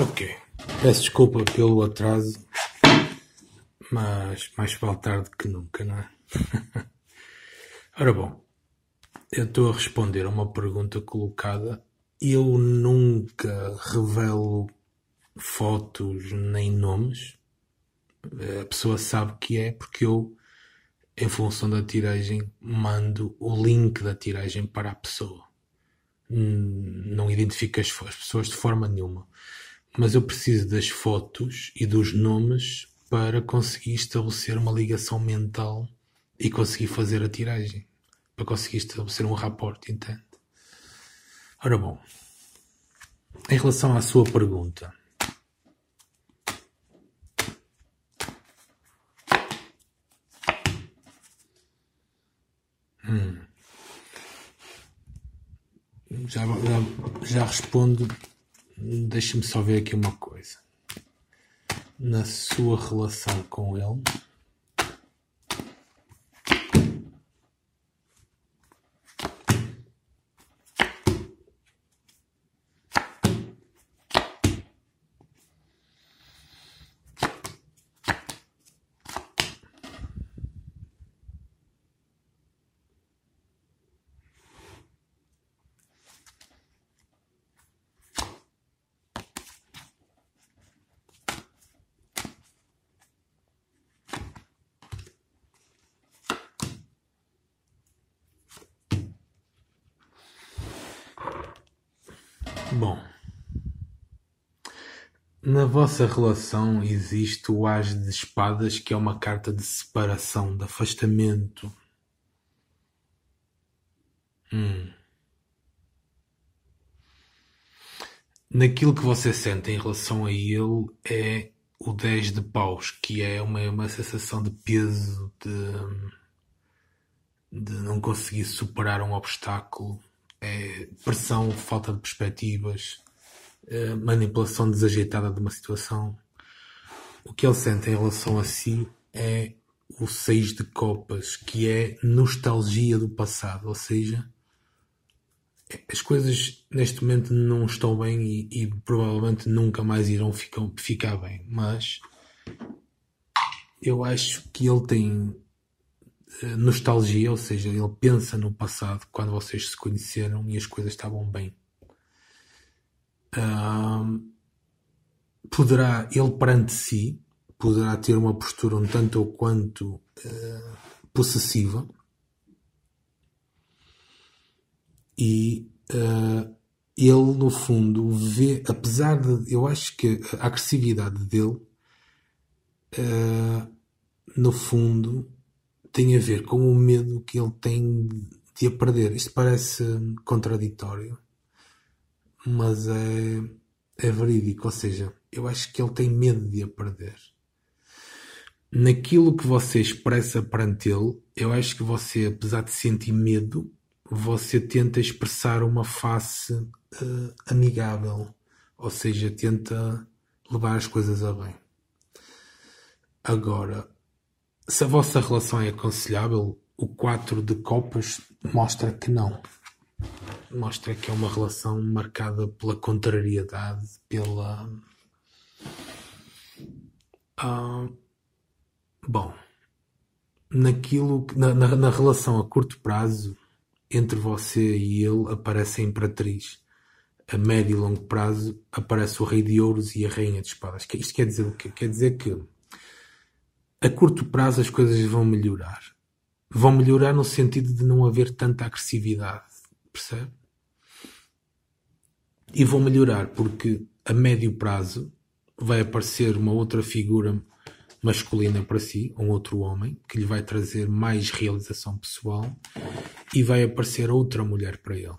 Ok. Peço desculpa pelo atraso, mas mais vale tarde que nunca, não é? Ora bom, eu estou a responder a uma pergunta colocada. Eu nunca revelo fotos nem nomes. A pessoa sabe que é porque eu, em função da tiragem, mando o link da tiragem para a pessoa. Não identifico as pessoas de forma nenhuma mas eu preciso das fotos e dos nomes para conseguir estabelecer uma ligação mental e conseguir fazer a tiragem. Para conseguir estabelecer um raporte, entende? Ora bom, em relação à sua pergunta, já, já, já respondo. Deixa-me só ver aqui uma coisa. Na sua relação com ele, bom, na vossa relação existe o As de Espadas, que é uma carta de separação, de afastamento. Naquilo que você sente em relação a ele é o 10 de paus, que é uma, uma sensação de peso, de, de não conseguir superar um obstáculo, pressão, falta de perspectivas, é manipulação desajeitada de uma situação. O que ele sente em relação a si é o 6 de copas, que é nostalgia do passado, ou seja, as coisas neste momento não estão bem e, e provavelmente nunca mais irão ficar, ficar bem, mas eu acho que ele tem eh, nostalgia, ou seja, ele pensa no passado quando vocês se conheceram e as coisas estavam bem. Ahm, poderá, ele perante si, poderá ter uma postura um tanto ou quanto eh, possessiva e eh, ele no fundo vê, apesar de, eu acho que a agressividade dele eh, no fundo tem a ver com o medo que ele tem de a perder. Isto parece contraditório, mas é, é verídico. Ou seja, eu acho que ele tem medo de a perder. Naquilo que você expressa perante ele, eu acho que você, apesar de sentir medo, você tenta expressar uma face eh, amigável. Ou seja, tenta levar as coisas a bem. Agora, se a vossa relação é aconselhável, o 4 de copas mostra que não. Mostra que é uma relação marcada pela contrariedade, pela. Ah, bom, naquilo na, na, na relação a curto prazo entre você e ele aparece a Imperatriz. A médio e longo prazo aparece o Rei de Ouros e a Rainha de Espadas. Isto quer dizer o quê? Quer dizer que a curto prazo as coisas vão melhorar. Vão melhorar no sentido de não haver tanta agressividade, percebe? E vão melhorar porque a médio prazo vai aparecer uma outra figura masculina para si, um outro homem, que lhe vai trazer mais realização pessoal e vai aparecer outra mulher para ele.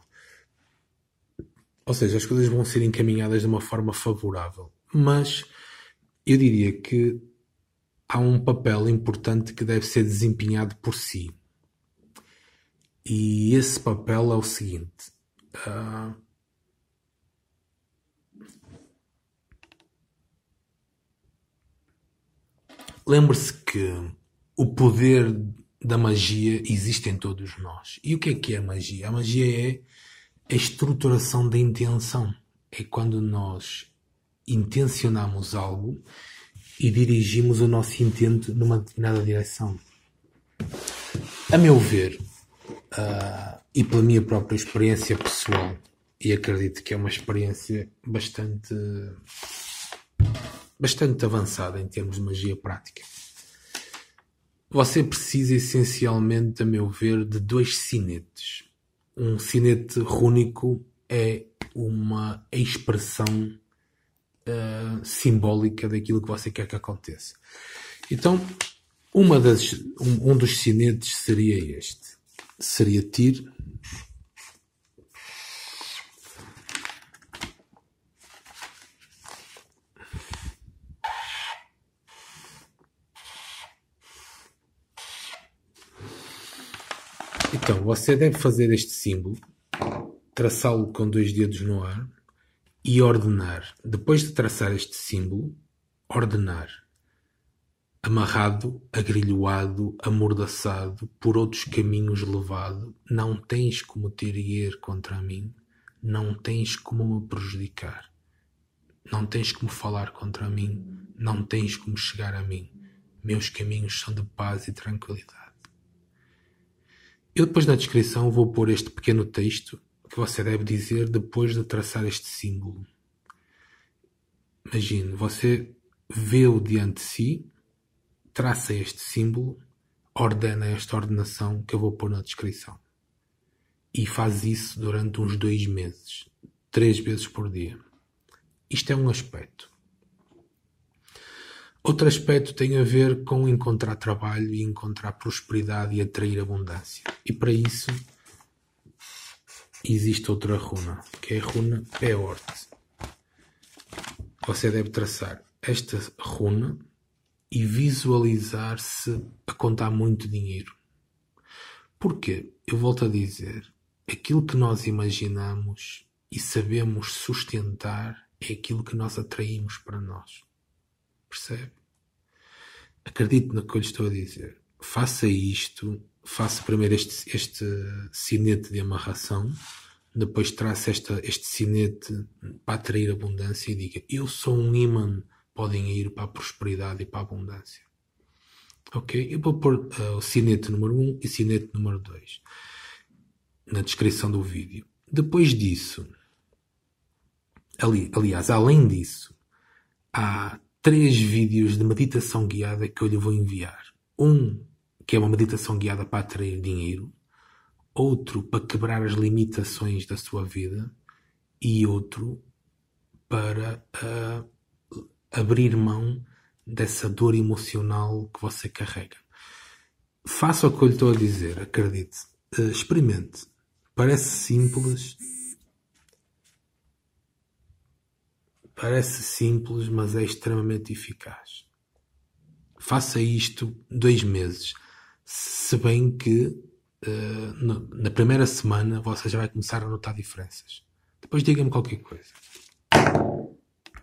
Ou seja, as coisas vão ser encaminhadas de uma forma favorável. Mas eu diria que há um papel importante que deve ser desempenhado por si. E esse papel é o seguinte: ah, lembre-se que o poder da magia existe em todos nós. E o que é que é a magia? A magia é a estruturação da intenção. É quando nós intencionamos algo e dirigimos o nosso intento numa determinada direção. A meu ver, uh, e pela minha própria experiência pessoal, e acredito que é uma experiência bastante bastante avançada em termos de magia prática. Você precisa essencialmente, a meu ver, de dois sinetes. Um sinete rúnico é uma expressão uh, simbólica daquilo que você quer que aconteça. Então, uma das, um, um dos sinetes seria este. Seria Tir, Então, você deve fazer este símbolo, traçá-lo com dois dedos no ar e ordenar. Depois de traçar este símbolo, ordenar. Amarrado, agrilhoado, amordaçado, por outros caminhos levado, não tens como ter ir contra mim, não tens como me prejudicar, não tens como falar contra mim, não tens como chegar a mim. Meus caminhos são de paz e tranquilidade. Eu depois na descrição vou pôr este pequeno texto você deve dizer depois de traçar este símbolo. Imagine, você vê-o diante de si, traça este símbolo, ordena esta ordenação que eu vou pôr na descrição. E faz isso durante uns dois meses, três vezes por dia. Isto é um aspecto. Outro aspecto tem a ver com encontrar trabalho e encontrar prosperidade e atrair abundância. E para isso existe outra runa, que é a runa Peort. Você deve traçar esta runa e visualizar-se a contar muito dinheiro. Porque, eu volto a dizer, aquilo que nós imaginamos e sabemos sustentar é aquilo que nós atraímos para nós. Percebe? Acredite no que eu lhe estou a dizer. Faça isto, faça primeiro este, este sinete de amarração, depois traça esta, este sinete para atrair abundância e diga: Eu sou um imã, podem ir para a prosperidade e para a abundância. Ok? Eu vou pôr uh, o sinete número 1 um e sinete número 2 na descrição do vídeo. Depois disso, ali, aliás, além disso, há três vídeos de meditação guiada que eu lhe vou enviar. Um que é uma meditação guiada para atrair dinheiro, outro para quebrar as limitações da sua vida e outro para uh, abrir mão dessa dor emocional que você carrega. Faça o que eu lhe estou a dizer, acredite. Uh, experimente. Parece simples, Parece simples, mas é extremamente eficaz. Faça isto dois meses, se bem que uh, no, na primeira semana você já vai começar a notar diferenças. Depois diga-me qualquer coisa.